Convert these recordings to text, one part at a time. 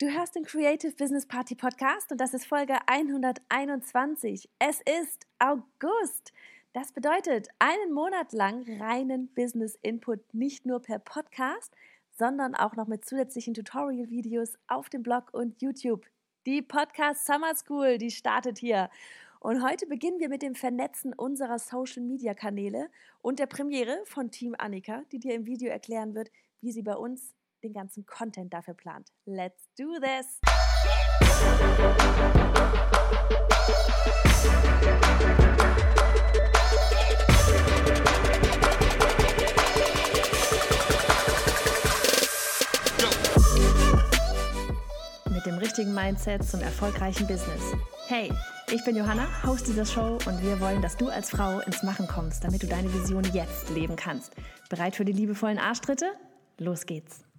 Du hörst den Creative Business Party Podcast und das ist Folge 121. Es ist August. Das bedeutet einen Monat lang reinen Business Input, nicht nur per Podcast, sondern auch noch mit zusätzlichen Tutorial-Videos auf dem Blog und YouTube. Die Podcast Summer School, die startet hier. Und heute beginnen wir mit dem Vernetzen unserer Social-Media-Kanäle und der Premiere von Team Annika, die dir im Video erklären wird, wie sie bei uns den ganzen Content dafür plant. Let's do this! Mit dem richtigen Mindset zum erfolgreichen Business. Hey, ich bin Johanna, Host dieser Show und wir wollen, dass du als Frau ins Machen kommst, damit du deine Vision jetzt leben kannst. Bereit für die liebevollen Arschtritte? Los geht's!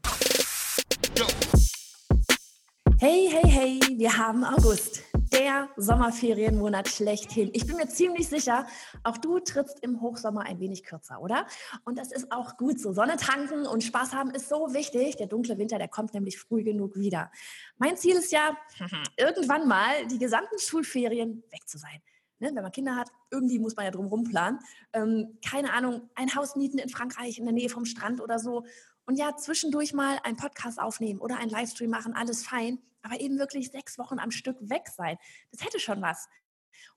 Hey, hey, hey, wir haben August, der Sommerferienmonat schlechthin. Ich bin mir ziemlich sicher, auch du trittst im Hochsommer ein wenig kürzer, oder? Und das ist auch gut so. Sonne tanken und Spaß haben ist so wichtig. Der dunkle Winter, der kommt nämlich früh genug wieder. Mein Ziel ist ja, irgendwann mal die gesamten Schulferien weg zu sein. Ne, wenn man Kinder hat, irgendwie muss man ja drum planen. Ähm, keine Ahnung, ein Haus mieten in Frankreich in der Nähe vom Strand oder so und ja, zwischendurch mal einen Podcast aufnehmen oder einen Livestream machen, alles fein, aber eben wirklich sechs Wochen am Stück weg sein. Das hätte schon was.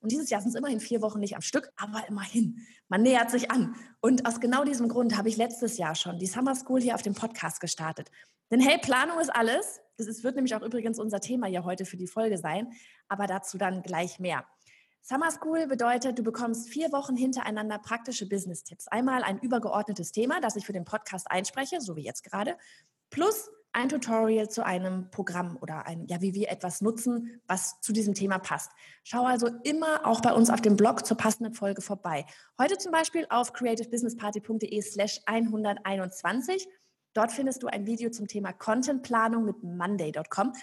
Und dieses Jahr sind es immerhin vier Wochen nicht am Stück, aber immerhin. Man nähert sich an. Und aus genau diesem Grund habe ich letztes Jahr schon die Summer School hier auf dem Podcast gestartet. Denn hey, Planung ist alles. Das wird nämlich auch übrigens unser Thema hier heute für die Folge sein. Aber dazu dann gleich mehr. Summer School bedeutet, du bekommst vier Wochen hintereinander praktische Business-Tipps. Einmal ein übergeordnetes Thema, das ich für den Podcast einspreche, so wie jetzt gerade, plus ein Tutorial zu einem Programm oder ein, ja, wie wir etwas nutzen, was zu diesem Thema passt. Schau also immer auch bei uns auf dem Blog zur passenden Folge vorbei. Heute zum Beispiel auf creativebusinessparty.de slash 121. Dort findest du ein Video zum Thema Contentplanung mit monday.com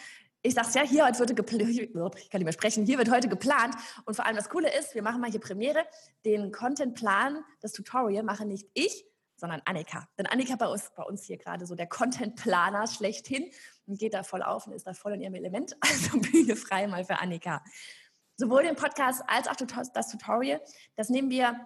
ich sag's ja, hier heute wird geplant, ich kann nicht mehr sprechen, hier wird heute geplant. Und vor allem das Coole ist, wir machen mal hier Premiere. Den Contentplan, das Tutorial mache nicht ich, sondern Annika. Denn Annika bei uns, bei uns hier gerade so der Contentplaner schlechthin und geht da voll auf und ist da voll in ihrem Element. Also Bühne frei mal für Annika. Sowohl den Podcast als auch das Tutorial, das nehmen wir,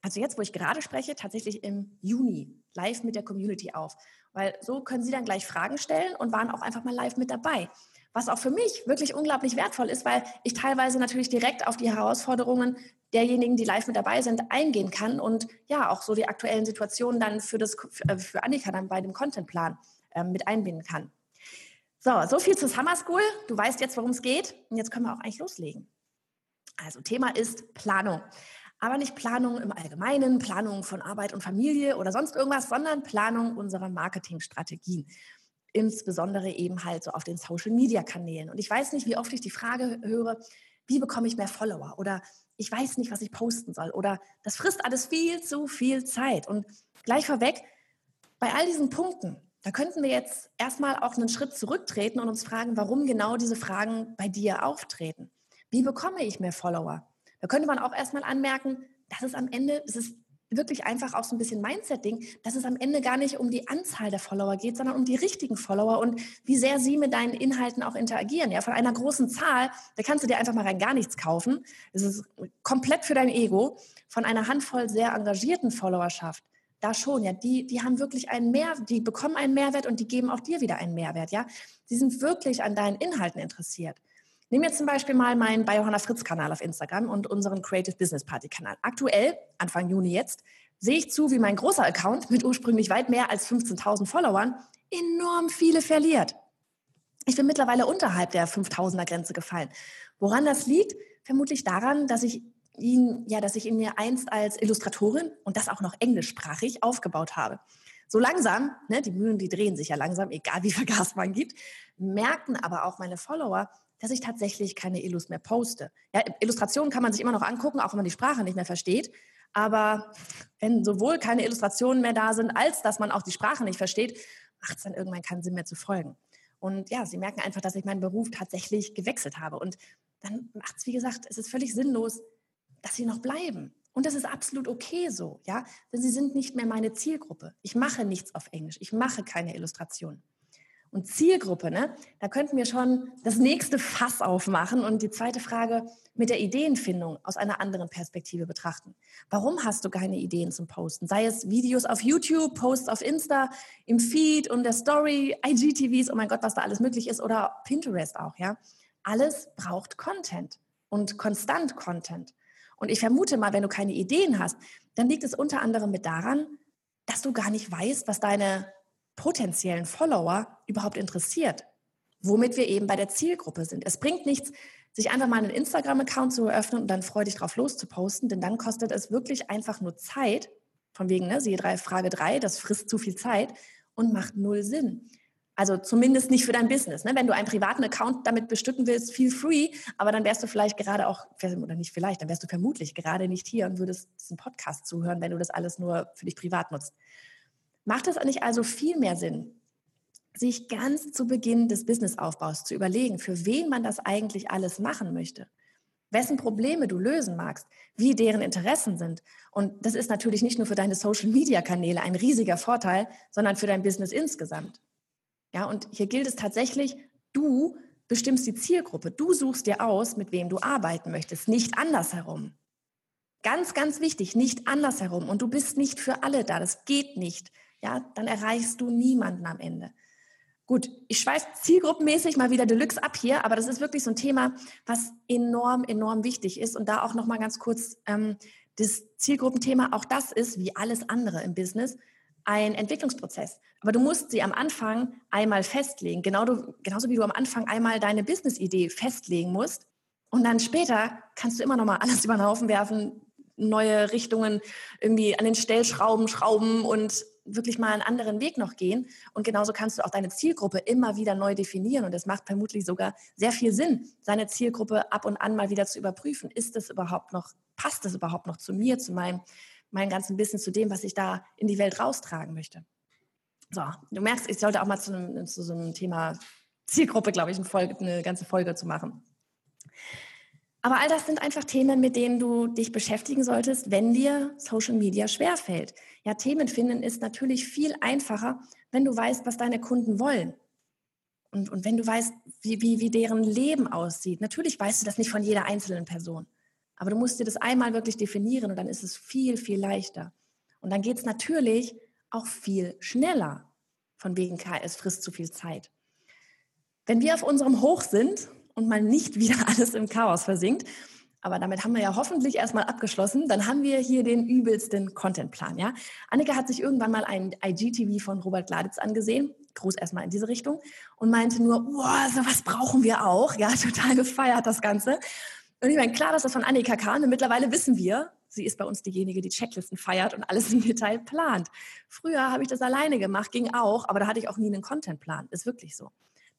also jetzt, wo ich gerade spreche, tatsächlich im Juni live mit der Community auf. Weil so können Sie dann gleich Fragen stellen und waren auch einfach mal live mit dabei was auch für mich wirklich unglaublich wertvoll ist, weil ich teilweise natürlich direkt auf die Herausforderungen derjenigen, die live mit dabei sind, eingehen kann und ja auch so die aktuellen Situationen dann für das äh, für Annika dann bei dem Contentplan äh, mit einbinden kann. So, so viel zur Summer School. Du weißt jetzt, worum es geht und jetzt können wir auch eigentlich loslegen. Also Thema ist Planung. Aber nicht Planung im Allgemeinen, Planung von Arbeit und Familie oder sonst irgendwas, sondern Planung unserer Marketingstrategien insbesondere eben halt so auf den Social-Media-Kanälen. Und ich weiß nicht, wie oft ich die Frage höre, wie bekomme ich mehr Follower? Oder ich weiß nicht, was ich posten soll. Oder das frisst alles viel zu viel Zeit. Und gleich vorweg, bei all diesen Punkten, da könnten wir jetzt erstmal auch einen Schritt zurücktreten und uns fragen, warum genau diese Fragen bei dir auftreten. Wie bekomme ich mehr Follower? Da könnte man auch erstmal anmerken, dass es am Ende, es ist wirklich einfach auch so ein bisschen Mindset-Ding, dass es am Ende gar nicht um die Anzahl der Follower geht, sondern um die richtigen Follower und wie sehr sie mit deinen Inhalten auch interagieren. Ja, von einer großen Zahl, da kannst du dir einfach mal rein gar nichts kaufen. Das ist komplett für dein Ego. Von einer Handvoll sehr engagierten Followerschaft, da schon, ja, die, die haben wirklich einen Mehr, die bekommen einen Mehrwert und die geben auch dir wieder einen Mehrwert, ja. Sie sind wirklich an deinen Inhalten interessiert. Nehmen wir zum Beispiel mal meinen bei Johanna Fritz Kanal auf Instagram und unseren Creative Business Party Kanal. Aktuell, Anfang Juni jetzt, sehe ich zu, wie mein großer Account mit ursprünglich weit mehr als 15.000 Followern enorm viele verliert. Ich bin mittlerweile unterhalb der 5000er Grenze gefallen. Woran das liegt? Vermutlich daran, dass ich ihn, ja, dass ich ihn mir einst als Illustratorin und das auch noch englischsprachig aufgebaut habe. So langsam, ne, die Mühlen, die drehen sich ja langsam, egal wie viel Gas man gibt, merkten aber auch meine Follower, dass ich tatsächlich keine Illus mehr poste. Ja, Illustrationen kann man sich immer noch angucken, auch wenn man die Sprache nicht mehr versteht. Aber wenn sowohl keine Illustrationen mehr da sind, als dass man auch die Sprache nicht versteht, macht es dann irgendwann keinen Sinn mehr zu folgen. Und ja, sie merken einfach, dass ich meinen Beruf tatsächlich gewechselt habe. Und dann macht es, wie gesagt, es ist völlig sinnlos, dass sie noch bleiben. Und das ist absolut okay so, ja, denn sie sind nicht mehr meine Zielgruppe. Ich mache nichts auf Englisch. Ich mache keine Illustrationen. Und Zielgruppe, ne? Da könnten wir schon das nächste Fass aufmachen und die zweite Frage mit der Ideenfindung aus einer anderen Perspektive betrachten. Warum hast du keine Ideen zum Posten? Sei es Videos auf YouTube, Posts auf Insta, im Feed und der Story, IGTVs, oh mein Gott, was da alles möglich ist oder Pinterest auch, ja? Alles braucht Content und konstant Content. Und ich vermute mal, wenn du keine Ideen hast, dann liegt es unter anderem mit daran, dass du gar nicht weißt, was deine potenziellen Follower überhaupt interessiert. Womit wir eben bei der Zielgruppe sind. Es bringt nichts, sich einfach mal einen Instagram-Account zu eröffnen und dann freudig drauf loszuposten, denn dann kostet es wirklich einfach nur Zeit, von wegen, ne, siehe drei, Frage drei, das frisst zu viel Zeit und macht null Sinn. Also zumindest nicht für dein Business. Ne? Wenn du einen privaten Account damit bestücken willst, feel free, aber dann wärst du vielleicht gerade auch, oder nicht vielleicht, dann wärst du vermutlich gerade nicht hier und würdest diesen Podcast zuhören, wenn du das alles nur für dich privat nutzt. Macht es nicht also viel mehr Sinn, sich ganz zu Beginn des Businessaufbaus zu überlegen, für wen man das eigentlich alles machen möchte? Wessen Probleme du lösen magst, wie deren Interessen sind. Und das ist natürlich nicht nur für deine Social-Media-Kanäle ein riesiger Vorteil, sondern für dein Business insgesamt. Ja, und hier gilt es tatsächlich, du bestimmst die Zielgruppe. Du suchst dir aus, mit wem du arbeiten möchtest, nicht andersherum. Ganz, ganz wichtig, nicht andersherum. Und du bist nicht für alle da. Das geht nicht. Ja, dann erreichst du niemanden am Ende. Gut, ich schweife zielgruppenmäßig mal wieder Deluxe ab hier, aber das ist wirklich so ein Thema, was enorm, enorm wichtig ist. Und da auch noch mal ganz kurz ähm, das Zielgruppenthema, auch das ist wie alles andere im Business ein Entwicklungsprozess. Aber du musst sie am Anfang einmal festlegen, genau du, genauso wie du am Anfang einmal deine Business-Idee festlegen musst. Und dann später kannst du immer noch mal alles über den Haufen werfen, neue Richtungen irgendwie an den Stellschrauben schrauben und wirklich mal einen anderen Weg noch gehen. Und genauso kannst du auch deine Zielgruppe immer wieder neu definieren. Und es macht vermutlich sogar sehr viel Sinn, seine Zielgruppe ab und an mal wieder zu überprüfen. Ist das überhaupt noch, passt das überhaupt noch zu mir, zu meinem meinen ganzen Business zu dem, was ich da in die Welt raustragen möchte. So, du merkst, ich sollte auch mal zu, zu so einem Thema Zielgruppe, glaube ich, eine, Folge, eine ganze Folge zu machen. Aber all das sind einfach Themen, mit denen du dich beschäftigen solltest, wenn dir Social Media schwerfällt. Ja, Themen finden ist natürlich viel einfacher, wenn du weißt, was deine Kunden wollen. Und, und wenn du weißt, wie, wie, wie deren Leben aussieht. Natürlich weißt du das nicht von jeder einzelnen Person. Aber du musst dir das einmal wirklich definieren und dann ist es viel, viel leichter. Und dann geht es natürlich auch viel schneller. Von wegen es frisst zu viel Zeit. Wenn wir auf unserem Hoch sind und mal nicht wieder alles im Chaos versinkt, aber damit haben wir ja hoffentlich erstmal abgeschlossen. Dann haben wir hier den übelsten Contentplan. Ja? Annika hat sich irgendwann mal ein IGTV von Robert Gladitz angesehen. Gruß erstmal in diese Richtung. Und meinte nur, wow, so was brauchen wir auch. Ja, total gefeiert das Ganze. Und ich meine, klar, dass das von Annika kam. Und mittlerweile wissen wir, sie ist bei uns diejenige, die Checklisten feiert und alles im Detail plant. Früher habe ich das alleine gemacht, ging auch, aber da hatte ich auch nie einen Contentplan. Ist wirklich so.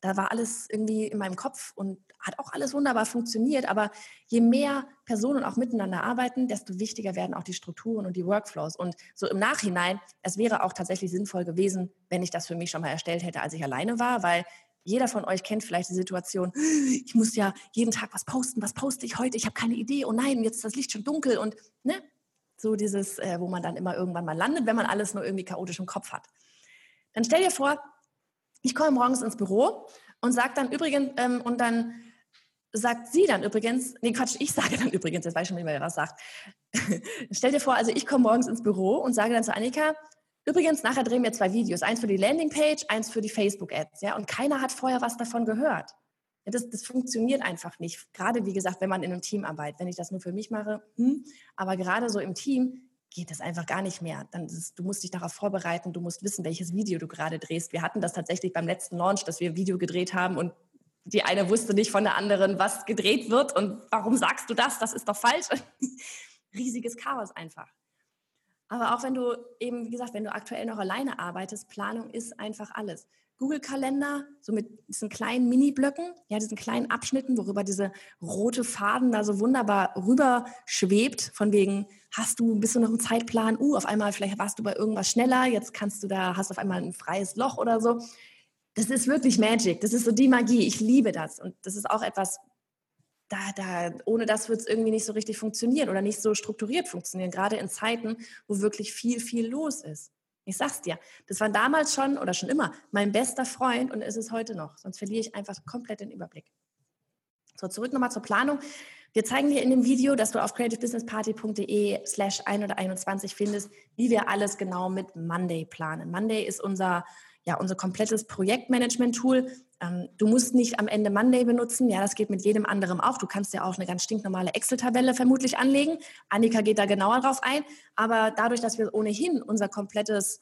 Da war alles irgendwie in meinem Kopf und hat auch alles wunderbar funktioniert. Aber je mehr Personen auch miteinander arbeiten, desto wichtiger werden auch die Strukturen und die Workflows. Und so im Nachhinein, es wäre auch tatsächlich sinnvoll gewesen, wenn ich das für mich schon mal erstellt hätte, als ich alleine war, weil jeder von euch kennt vielleicht die Situation, ich muss ja jeden Tag was posten, was poste ich heute, ich habe keine Idee, oh nein, jetzt ist das Licht schon dunkel und ne, so dieses, äh, wo man dann immer irgendwann mal landet, wenn man alles nur irgendwie chaotisch im Kopf hat. Dann stell dir vor, ich komme morgens ins Büro und sage dann übrigens, ähm, und dann sagt sie dann übrigens, nee Quatsch, ich sage dann übrigens, jetzt weiß ich schon nicht mehr, wer das sagt. stell dir vor, also ich komme morgens ins Büro und sage dann zu Annika, Übrigens, nachher drehen wir zwei Videos. Eins für die Landingpage, eins für die Facebook-Ads. Ja? Und keiner hat vorher was davon gehört. Das, das funktioniert einfach nicht. Gerade, wie gesagt, wenn man in einem Team arbeitet. Wenn ich das nur für mich mache, hm, aber gerade so im Team geht das einfach gar nicht mehr. Dann ist, du musst dich darauf vorbereiten, du musst wissen, welches Video du gerade drehst. Wir hatten das tatsächlich beim letzten Launch, dass wir ein Video gedreht haben und die eine wusste nicht von der anderen, was gedreht wird und warum sagst du das? Das ist doch falsch. Riesiges Chaos einfach. Aber auch wenn du eben, wie gesagt, wenn du aktuell noch alleine arbeitest, Planung ist einfach alles. Google-Kalender, so mit diesen kleinen Mini-Blöcken, ja, diesen kleinen Abschnitten, worüber diese rote Faden da so wunderbar rüber schwebt, von wegen, hast du, bist du noch im Zeitplan, uh, auf einmal, vielleicht warst du bei irgendwas schneller, jetzt kannst du da, hast auf einmal ein freies Loch oder so. Das ist wirklich Magic, das ist so die Magie, ich liebe das. Und das ist auch etwas, da, da, ohne das wird es irgendwie nicht so richtig funktionieren oder nicht so strukturiert funktionieren, gerade in Zeiten, wo wirklich viel, viel los ist. Ich sag's dir, das war damals schon oder schon immer mein bester Freund und ist es heute noch. Sonst verliere ich einfach komplett den Überblick. So, zurück nochmal zur Planung. Wir zeigen dir in dem Video, dass du auf creativebusinessparty.de slash 1 oder 21 findest, wie wir alles genau mit Monday planen. Monday ist unser, ja, unser komplettes Projektmanagement-Tool. Ähm, du musst nicht am Ende Monday benutzen. Ja, das geht mit jedem anderen auch. Du kannst ja auch eine ganz stinknormale Excel-Tabelle vermutlich anlegen. Annika geht da genauer drauf ein. Aber dadurch, dass wir ohnehin unser komplettes,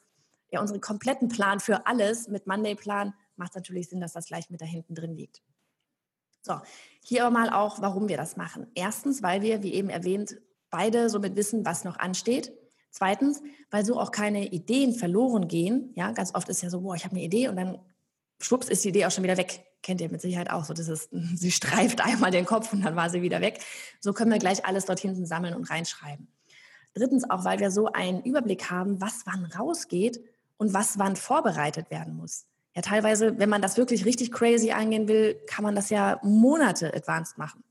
ja, unseren kompletten Plan für alles mit Monday planen, macht es natürlich Sinn, dass das gleich mit da hinten drin liegt. So, hier aber mal auch, warum wir das machen. Erstens, weil wir, wie eben erwähnt, beide somit wissen, was noch ansteht. Zweitens, weil so auch keine Ideen verloren gehen. Ja, ganz oft ist ja so, boah, ich habe eine Idee und dann schwupps ist die Idee auch schon wieder weg. Kennt ihr mit Sicherheit auch so. Das ist, sie streift einmal den Kopf und dann war sie wieder weg. So können wir gleich alles dort hinten sammeln und reinschreiben. Drittens auch, weil wir so einen Überblick haben, was wann rausgeht und was wann vorbereitet werden muss. Ja, teilweise, wenn man das wirklich richtig crazy angehen will, kann man das ja Monate advanced machen.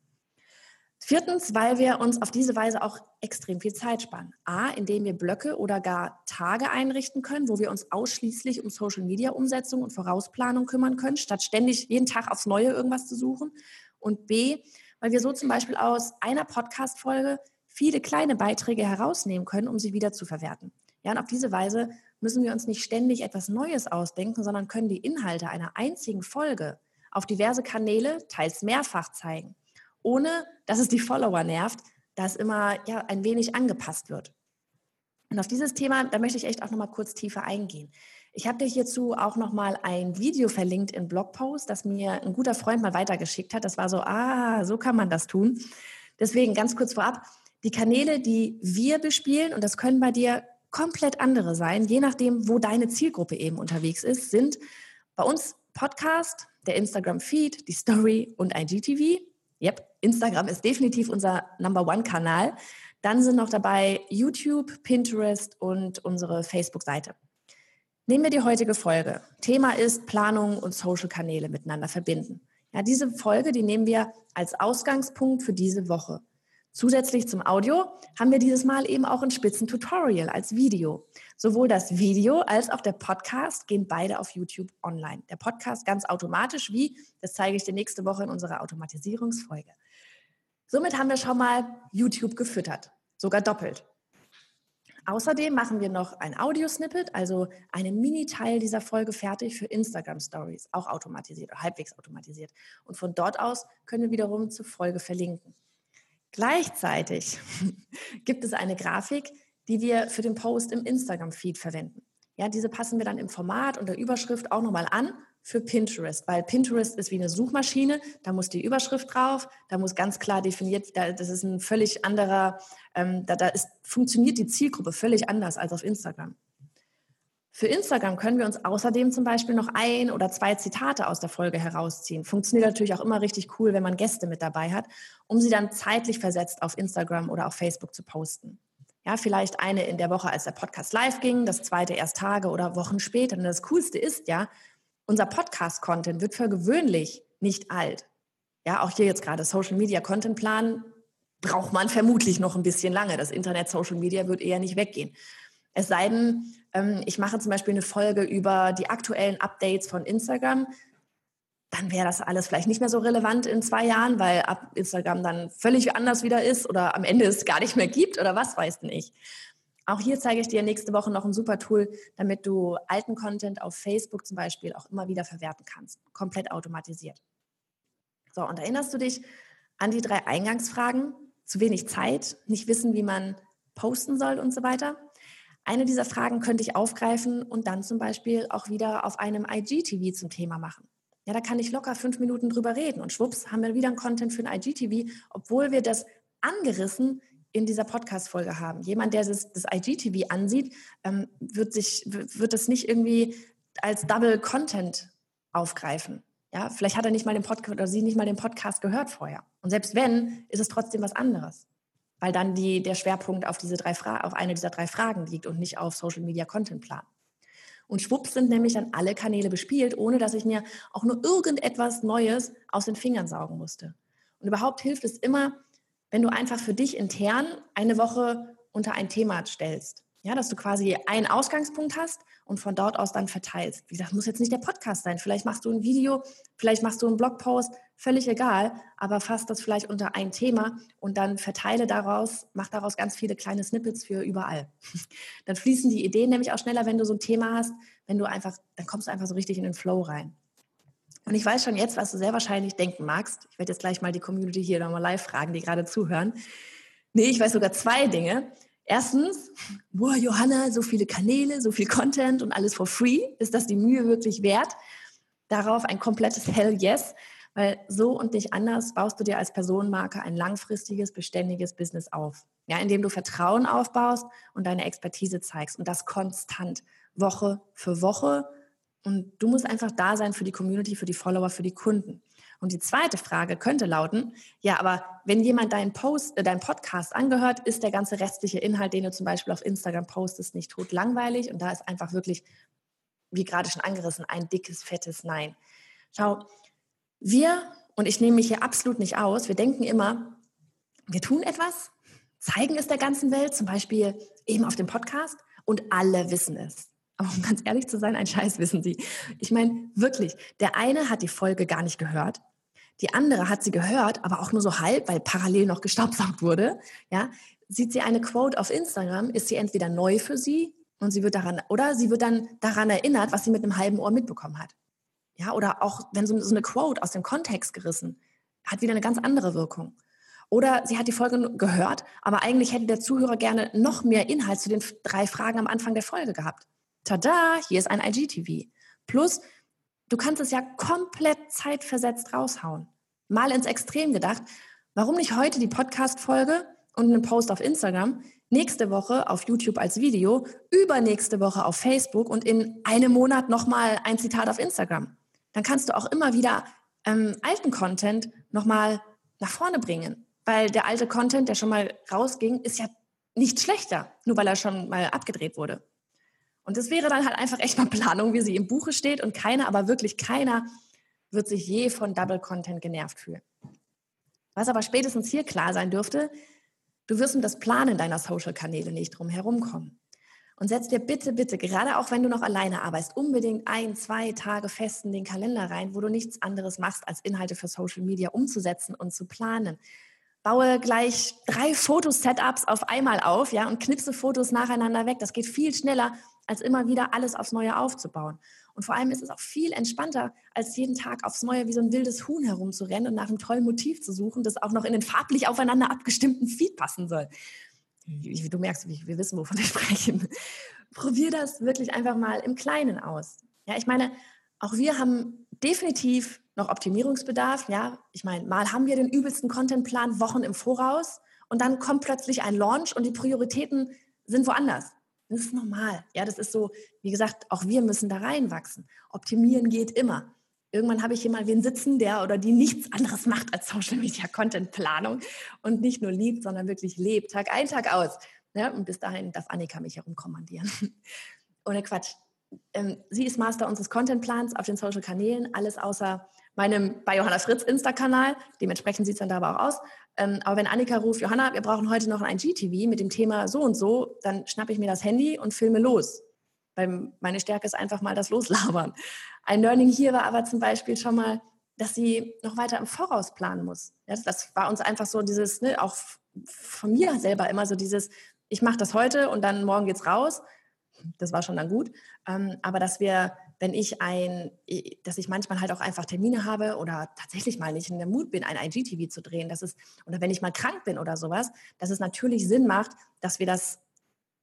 Viertens, weil wir uns auf diese Weise auch extrem viel Zeit sparen. A, indem wir Blöcke oder gar Tage einrichten können, wo wir uns ausschließlich um Social-Media-Umsetzung und Vorausplanung kümmern können, statt ständig jeden Tag aufs Neue irgendwas zu suchen. Und B, weil wir so zum Beispiel aus einer Podcast-Folge viele kleine Beiträge herausnehmen können, um sie wieder zu verwerten. Ja, und auf diese Weise müssen wir uns nicht ständig etwas Neues ausdenken, sondern können die Inhalte einer einzigen Folge auf diverse Kanäle, teils mehrfach zeigen ohne dass es die Follower nervt, dass immer ja, ein wenig angepasst wird. Und auf dieses Thema, da möchte ich echt auch nochmal kurz tiefer eingehen. Ich habe dir hierzu auch nochmal ein Video verlinkt in Blogpost, das mir ein guter Freund mal weitergeschickt hat. Das war so, ah, so kann man das tun. Deswegen ganz kurz vorab, die Kanäle, die wir bespielen, und das können bei dir komplett andere sein, je nachdem, wo deine Zielgruppe eben unterwegs ist, sind bei uns Podcast, der Instagram-Feed, die Story und IGTV. Yep, Instagram ist definitiv unser Number One-Kanal. Dann sind noch dabei YouTube, Pinterest und unsere Facebook-Seite. Nehmen wir die heutige Folge. Thema ist Planung und Social-Kanäle miteinander verbinden. Ja, diese Folge, die nehmen wir als Ausgangspunkt für diese Woche. Zusätzlich zum Audio haben wir dieses Mal eben auch ein Spitzentutorial als Video. Sowohl das Video als auch der Podcast gehen beide auf YouTube online. Der Podcast ganz automatisch, wie, das zeige ich dir nächste Woche in unserer Automatisierungsfolge. Somit haben wir schon mal YouTube gefüttert, sogar doppelt. Außerdem machen wir noch ein Audiosnippet, also einen Mini-Teil dieser Folge fertig für Instagram Stories, auch automatisiert, halbwegs automatisiert. Und von dort aus können wir wiederum zur Folge verlinken. Gleichzeitig gibt es eine Grafik, die wir für den Post im Instagram-Feed verwenden. Ja, diese passen wir dann im Format und der Überschrift auch nochmal an für Pinterest, weil Pinterest ist wie eine Suchmaschine, da muss die Überschrift drauf, da muss ganz klar definiert, da, das ist ein völlig anderer, ähm, da, da ist, funktioniert die Zielgruppe völlig anders als auf Instagram. Für Instagram können wir uns außerdem zum Beispiel noch ein oder zwei Zitate aus der Folge herausziehen. Funktioniert natürlich auch immer richtig cool, wenn man Gäste mit dabei hat, um sie dann zeitlich versetzt auf Instagram oder auf Facebook zu posten. Ja, vielleicht eine in der Woche, als der Podcast live ging, das zweite erst Tage oder Wochen später. Und das Coolste ist ja, unser Podcast-Content wird für gewöhnlich nicht alt. Ja, auch hier jetzt gerade Social Media Content Plan braucht man vermutlich noch ein bisschen lange. Das Internet Social Media wird eher nicht weggehen. Es sei denn, ich mache zum Beispiel eine Folge über die aktuellen Updates von Instagram, dann wäre das alles vielleicht nicht mehr so relevant in zwei Jahren, weil ab Instagram dann völlig anders wieder ist oder am Ende es gar nicht mehr gibt oder was weiß denn ich. Auch hier zeige ich dir nächste Woche noch ein super Tool, damit du alten Content auf Facebook zum Beispiel auch immer wieder verwerten kannst. Komplett automatisiert. So, und erinnerst du dich an die drei Eingangsfragen? Zu wenig Zeit, nicht wissen, wie man posten soll und so weiter? Eine dieser Fragen könnte ich aufgreifen und dann zum Beispiel auch wieder auf einem IGTV zum Thema machen. Ja, da kann ich locker fünf Minuten drüber reden und schwupps haben wir wieder ein Content für ein IGTV, obwohl wir das angerissen in dieser Podcast-Folge haben. Jemand, der das, das IGTV ansieht, ähm, wird sich, wird das nicht irgendwie als Double Content aufgreifen. Ja, vielleicht hat er nicht mal den Podcast oder sie nicht mal den Podcast gehört vorher. Und selbst wenn, ist es trotzdem was anderes weil dann die, der Schwerpunkt auf, diese drei auf eine dieser drei Fragen liegt und nicht auf Social Media Content Plan. Und schwupps sind nämlich dann alle Kanäle bespielt, ohne dass ich mir auch nur irgendetwas Neues aus den Fingern saugen musste. Und überhaupt hilft es immer, wenn du einfach für dich intern eine Woche unter ein Thema stellst. Ja, dass du quasi einen Ausgangspunkt hast und von dort aus dann verteilst. Wie gesagt, muss jetzt nicht der Podcast sein. Vielleicht machst du ein Video, vielleicht machst du einen Blogpost, völlig egal, aber fass das vielleicht unter ein Thema und dann verteile daraus, mach daraus ganz viele kleine Snippets für überall. Dann fließen die Ideen nämlich auch schneller, wenn du so ein Thema hast, wenn du einfach, dann kommst du einfach so richtig in den Flow rein. Und ich weiß schon jetzt, was du sehr wahrscheinlich denken magst. Ich werde jetzt gleich mal die Community hier nochmal live fragen, die gerade zuhören. Nee, ich weiß sogar zwei Dinge. Erstens, boah, Johanna, so viele Kanäle, so viel Content und alles for free. Ist das die Mühe wirklich wert? Darauf ein komplettes Hell yes, weil so und nicht anders baust du dir als Personenmarke ein langfristiges, beständiges Business auf. Ja, indem du Vertrauen aufbaust und deine Expertise zeigst und das konstant, Woche für Woche. Und du musst einfach da sein für die Community, für die Follower, für die Kunden. Und die zweite Frage könnte lauten, ja, aber wenn jemand deinen Post, äh, deinen Podcast angehört, ist der ganze restliche Inhalt, den du zum Beispiel auf Instagram postest, nicht tot langweilig? Und da ist einfach wirklich, wie gerade schon angerissen, ein dickes, fettes Nein. Schau, wir, und ich nehme mich hier absolut nicht aus, wir denken immer, wir tun etwas, zeigen es der ganzen Welt, zum Beispiel eben auf dem Podcast, und alle wissen es. Aber um ganz ehrlich zu sein, ein Scheiß wissen sie. Ich meine, wirklich, der eine hat die Folge gar nicht gehört. Die andere hat sie gehört, aber auch nur so halb, weil parallel noch gestaubsaugt wurde. Ja, sieht sie eine Quote auf Instagram, ist sie entweder neu für sie und sie wird daran, oder sie wird dann daran erinnert, was sie mit einem halben Ohr mitbekommen hat. Ja, oder auch wenn so, so eine Quote aus dem Kontext gerissen, hat wieder eine ganz andere Wirkung. Oder sie hat die Folge gehört, aber eigentlich hätte der Zuhörer gerne noch mehr Inhalt zu den drei Fragen am Anfang der Folge gehabt tada, hier ist ein IGTV. Plus, du kannst es ja komplett zeitversetzt raushauen. Mal ins Extrem gedacht, warum nicht heute die Podcast-Folge und einen Post auf Instagram, nächste Woche auf YouTube als Video, übernächste Woche auf Facebook und in einem Monat nochmal ein Zitat auf Instagram. Dann kannst du auch immer wieder ähm, alten Content nochmal nach vorne bringen. Weil der alte Content, der schon mal rausging, ist ja nicht schlechter, nur weil er schon mal abgedreht wurde. Und das wäre dann halt einfach echt mal Planung, wie sie im Buche steht und keiner, aber wirklich keiner wird sich je von Double Content genervt fühlen. Was aber spätestens hier klar sein dürfte, du wirst um das Planen deiner Social-Kanäle nicht drum herum kommen. Und setz dir bitte, bitte, gerade auch wenn du noch alleine arbeitest, unbedingt ein, zwei Tage fest in den Kalender rein, wo du nichts anderes machst, als Inhalte für Social Media umzusetzen und zu planen. Baue gleich drei Fotosetups auf einmal auf, ja, und knipse Fotos nacheinander weg. Das geht viel schneller, als immer wieder alles aufs Neue aufzubauen. Und vor allem ist es auch viel entspannter, als jeden Tag aufs Neue wie so ein wildes Huhn herumzurennen und nach einem tollen Motiv zu suchen, das auch noch in den farblich aufeinander abgestimmten Feed passen soll. Du merkst, wir wissen, wovon wir sprechen. Probier das wirklich einfach mal im Kleinen aus. Ja, ich meine, auch wir haben definitiv noch Optimierungsbedarf. Ja, ich meine, mal haben wir den übelsten Contentplan Wochen im Voraus und dann kommt plötzlich ein Launch und die Prioritäten sind woanders. Das ist normal. Ja, das ist so, wie gesagt, auch wir müssen da reinwachsen. Optimieren geht immer. Irgendwann habe ich hier mal wen sitzen, der oder die nichts anderes macht als Social Media Content Planung und nicht nur liebt, sondern wirklich lebt, Tag ein, Tag aus. Ja, und bis dahin darf Annika mich herumkommandieren. Ohne Quatsch. Ähm, sie ist Master unseres Content-Plans auf den Social-Kanälen, alles außer meinem bei Johanna Fritz Insta-Kanal. Dementsprechend sieht es dann da aber auch aus. Ähm, aber wenn Annika ruft, Johanna, wir brauchen heute noch ein GTV mit dem Thema so und so, dann schnappe ich mir das Handy und filme los. Weil meine Stärke ist einfach mal das Loslabern. Ein Learning hier war aber zum Beispiel schon mal, dass sie noch weiter im Voraus planen muss. Ja, das war uns einfach so dieses, ne, auch von mir selber immer so dieses, ich mache das heute und dann morgen geht's raus. Das war schon dann gut. Ähm, aber dass wir wenn ich ein, dass ich manchmal halt auch einfach Termine habe oder tatsächlich mal nicht in der Mut bin, ein IGTV zu drehen, das ist, oder wenn ich mal krank bin oder sowas, dass es natürlich Sinn macht, dass wir das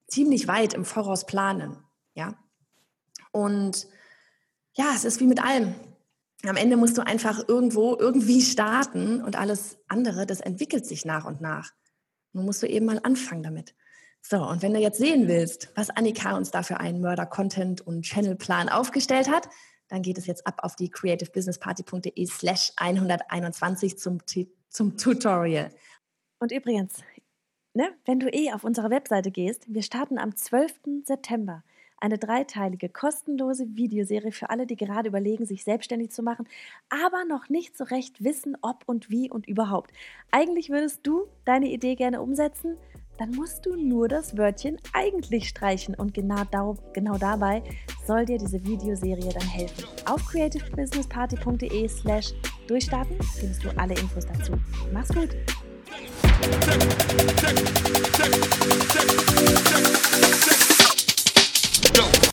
ziemlich weit im Voraus planen, ja. Und ja, es ist wie mit allem. Am Ende musst du einfach irgendwo irgendwie starten und alles andere, das entwickelt sich nach und nach. Nun musst du eben mal anfangen damit. So, und wenn du jetzt sehen willst, was Annika uns da für einen Mörder-Content- und Channelplan aufgestellt hat, dann geht es jetzt ab auf die creativebusinessparty.de slash 121 zum, zum Tutorial. Und übrigens, ne, wenn du eh auf unsere Webseite gehst, wir starten am 12. September eine dreiteilige kostenlose Videoserie für alle, die gerade überlegen, sich selbstständig zu machen, aber noch nicht so recht wissen, ob und wie und überhaupt. Eigentlich würdest du deine Idee gerne umsetzen, dann musst du nur das Wörtchen eigentlich streichen und genau, da, genau dabei soll dir diese Videoserie dann helfen. Auf creativebusinessparty.de slash durchstarten findest du alle Infos dazu. Mach's gut! check, check, check, check, check, check. dope.